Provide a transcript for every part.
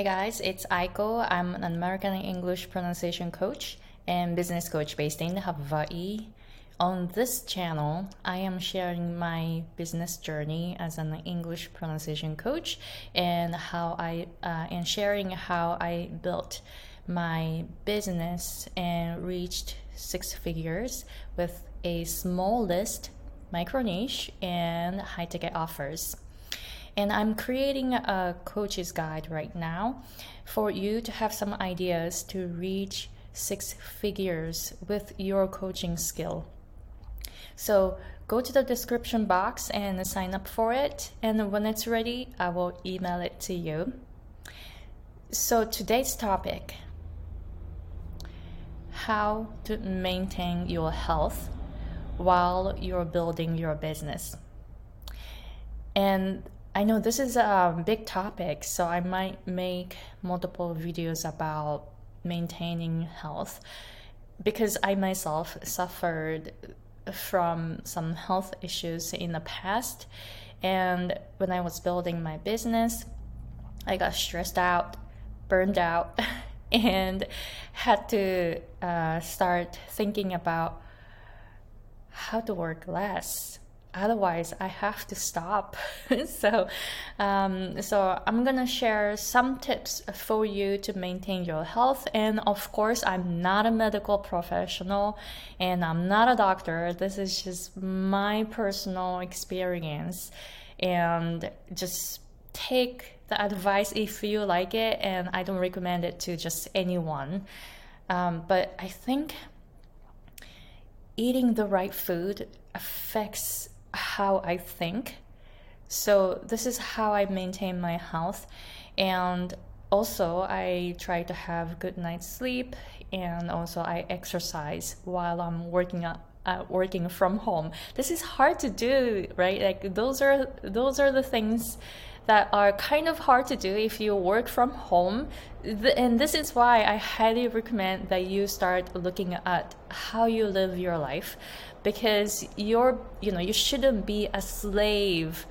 Hey guys, it's Aiko. I'm an American English pronunciation coach and business coach based in Hawaii. On this channel, I am sharing my business journey as an English pronunciation coach and how I uh, and sharing how I built my business and reached six figures with a small list, micro niche, and high ticket offers. And I'm creating a coach's guide right now for you to have some ideas to reach six figures with your coaching skill. So go to the description box and sign up for it. And when it's ready, I will email it to you. So today's topic how to maintain your health while you're building your business. And I know this is a big topic, so I might make multiple videos about maintaining health because I myself suffered from some health issues in the past. And when I was building my business, I got stressed out, burned out, and had to uh, start thinking about how to work less otherwise i have to stop. So um, so i'm gonna share some tips for you to maintain your health. And of course i'm not a medical professional and i'm not a doctor. This is just my personal experience. And just take the advice if you like it and i don't recommend it to just anyone. Um, but i think eating the right food affects how I think. So this is how I maintain my health and also I try to have good night's sleep and also I exercise while I'm working uh, working from home. This is hard to do, right? Like those are those are the things that are kind of hard to do if you work from home. And this is why I highly recommend that you start looking at how you live your life because you're, you know, you shouldn't be a slave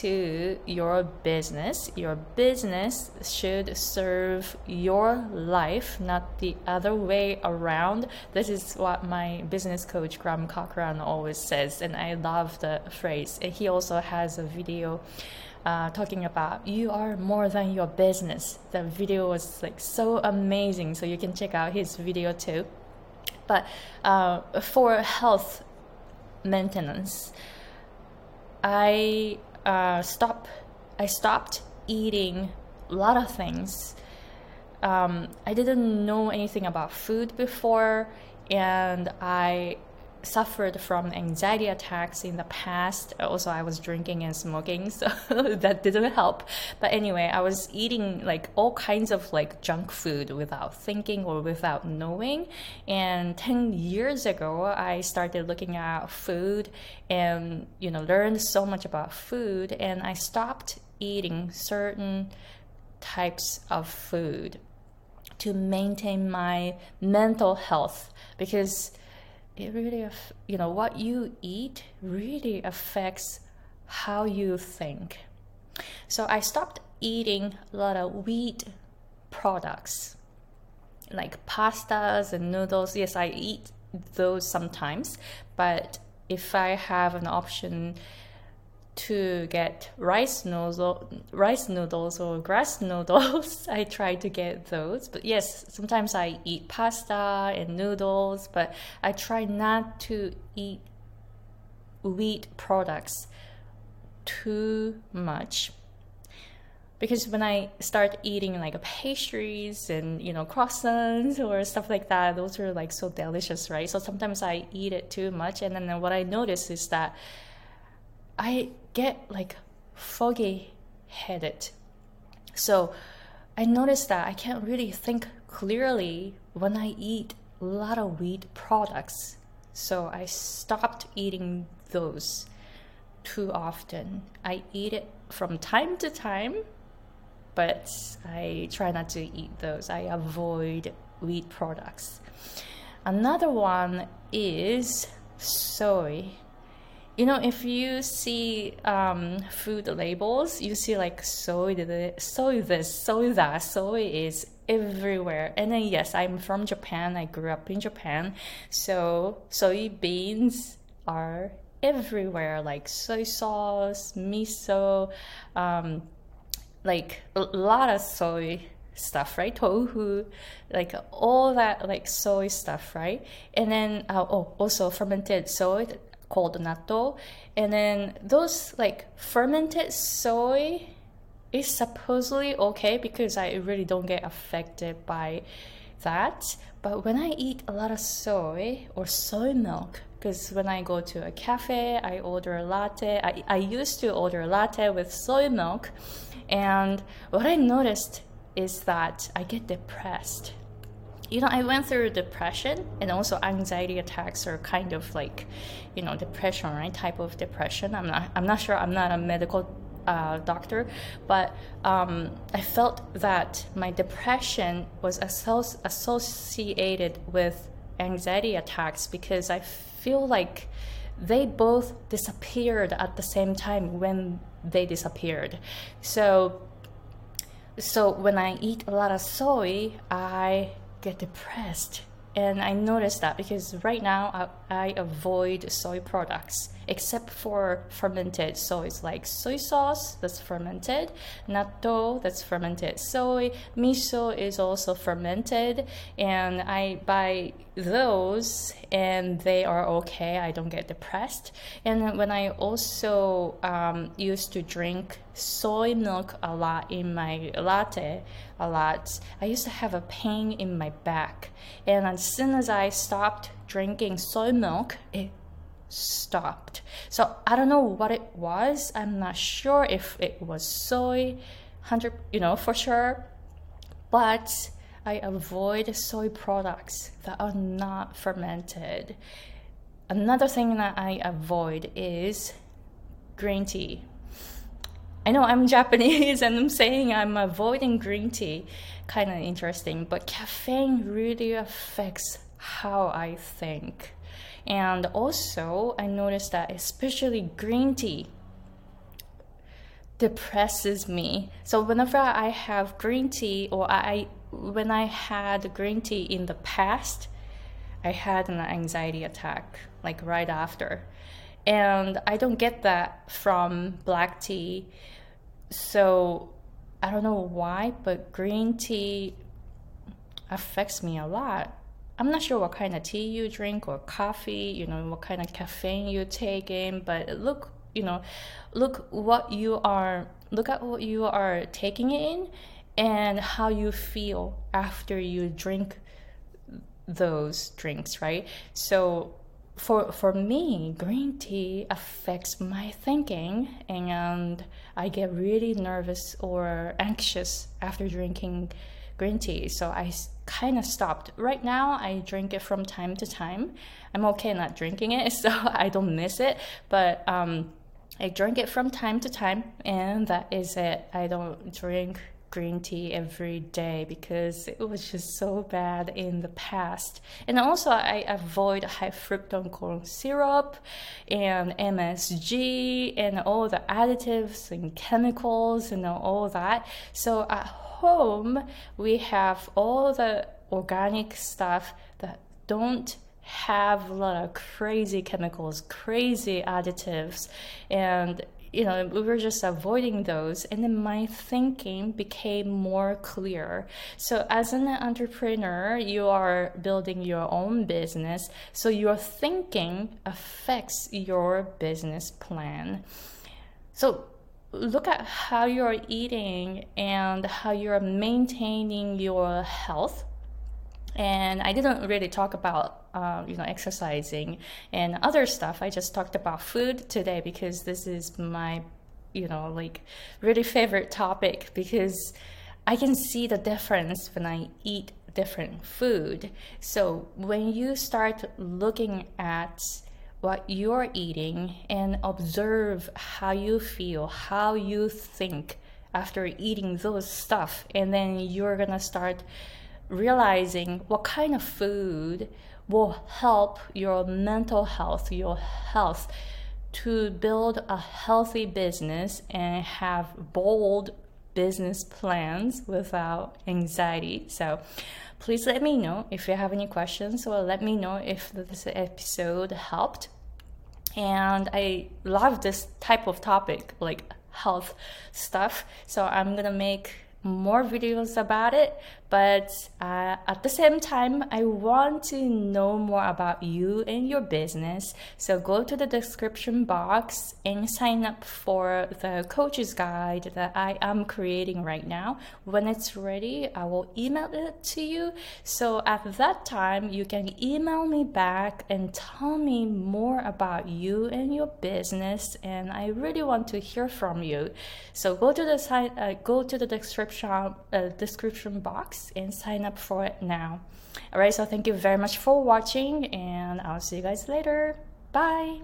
to your business. Your business should serve your life, not the other way around. This is what my business coach Graham Cochran always says, and I love the phrase. And he also has a video uh, talking about you are more than your business. The video was like so amazing, so you can check out his video too. But uh, for health maintenance, I uh, stop. I stopped eating a lot of things. Um, I didn't know anything about food before, and I suffered from anxiety attacks in the past. Also, I was drinking and smoking, so that didn't help. But anyway, I was eating like all kinds of like junk food without thinking or without knowing. And 10 years ago, I started looking at food and, you know, learned so much about food. And I stopped eating certain types of food to maintain my mental health because it really, you know, what you eat really affects how you think. So I stopped eating a lot of wheat products like pastas and noodles. Yes, I eat those sometimes, but if I have an option to get rice noodle, rice noodles or grass noodles. I try to get those. But yes, sometimes I eat pasta and noodles, but I try not to eat wheat products too much. Because when I start eating like pastries and you know croissants or stuff like that, those are like so delicious, right? So sometimes I eat it too much, and then what I notice is that I get like foggy headed. So I noticed that I can't really think clearly when I eat a lot of wheat products. So I stopped eating those too often. I eat it from time to time, but I try not to eat those. I avoid wheat products. Another one is soy you know, if you see um, food labels, you see like soy, soy this, soy that, soy is everywhere. And then yes, I'm from Japan. I grew up in Japan, so soybeans are everywhere, like soy sauce, miso, um, like a lot of soy stuff, right? Tofu, like all that like soy stuff, right? And then uh, oh, also fermented soy called natto. And then those like fermented soy is supposedly okay because I really don't get affected by that. But when I eat a lot of soy or soy milk, because when I go to a cafe, I order a latte. I, I used to order a latte with soy milk. And what I noticed is that I get depressed you know, I went through depression and also anxiety attacks are kind of like, you know, depression, right? Type of depression. I'm not, I'm not sure. I'm not a medical uh, doctor, but um, I felt that my depression was associated with anxiety attacks because I feel like they both disappeared at the same time when they disappeared. So, so when I eat a lot of soy, I get depressed. And I noticed that because right now I, I avoid soy products except for fermented soys like soy sauce that's fermented, natto that's fermented soy, miso is also fermented, and I buy those and they are okay. I don't get depressed. And when I also um, used to drink soy milk a lot in my latte, a lot, I used to have a pain in my back. And as soon as I stopped drinking soy milk, it stopped. So I don't know what it was. I'm not sure if it was soy, hundred, you know, for sure. But I avoid soy products that are not fermented. Another thing that I avoid is green tea. I know I'm Japanese and I'm saying I'm avoiding green tea. Kind of interesting, but caffeine really affects how I think. And also, I noticed that especially green tea depresses me. So whenever I have green tea or I when I had green tea in the past, I had an anxiety attack like right after. And I don't get that from black tea. So I don't know why, but green tea affects me a lot. I'm not sure what kind of tea you drink or coffee, you know, what kind of caffeine you take in, but look, you know, look what you are, look at what you are taking in and how you feel after you drink those drinks, right? So for for me, green tea affects my thinking and I get really nervous or anxious after drinking green tea. So I kind of stopped. Right now, I drink it from time to time. I'm okay not drinking it, so I don't miss it. But um, I drink it from time to time, and that is it. I don't drink green tea every day because it was just so bad in the past. And also, I avoid high fructose corn syrup and MSG and all the additives and chemicals and all that. So at home, we have all the organic stuff that don't have a lot of crazy chemicals, crazy additives, and you know we were just avoiding those. And then my thinking became more clear. So as an entrepreneur you are building your own business. So your thinking affects your business plan. So look at how you're eating and how you're maintaining your health. And i didn't really talk about uh, you know exercising and other stuff. I just talked about food today because this is my you know like really favorite topic because i can see the difference when i eat different food. So when you start looking at what you're eating and observe how you feel, how you think after eating those stuff. And then you're gonna start realizing what kind of food will help your mental health, your health to build a healthy business and have bold business plans without anxiety. So please let me know if you have any questions or let me know if this episode helped. And I love this type of topic, like health stuff. So I'm gonna make more videos about it but uh, at the same time i want to know more about you and your business. So go to the description box and sign up for the coach's guide that i am creating right now. When it's ready i will email it to you. So at that time you can email me back and tell me more about you and your business and i really want to hear from you. So go to the site uh, go to the description description, uh, description box and sign up for it now. All right, so thank you very much for watching, and I'll see you guys later. Bye.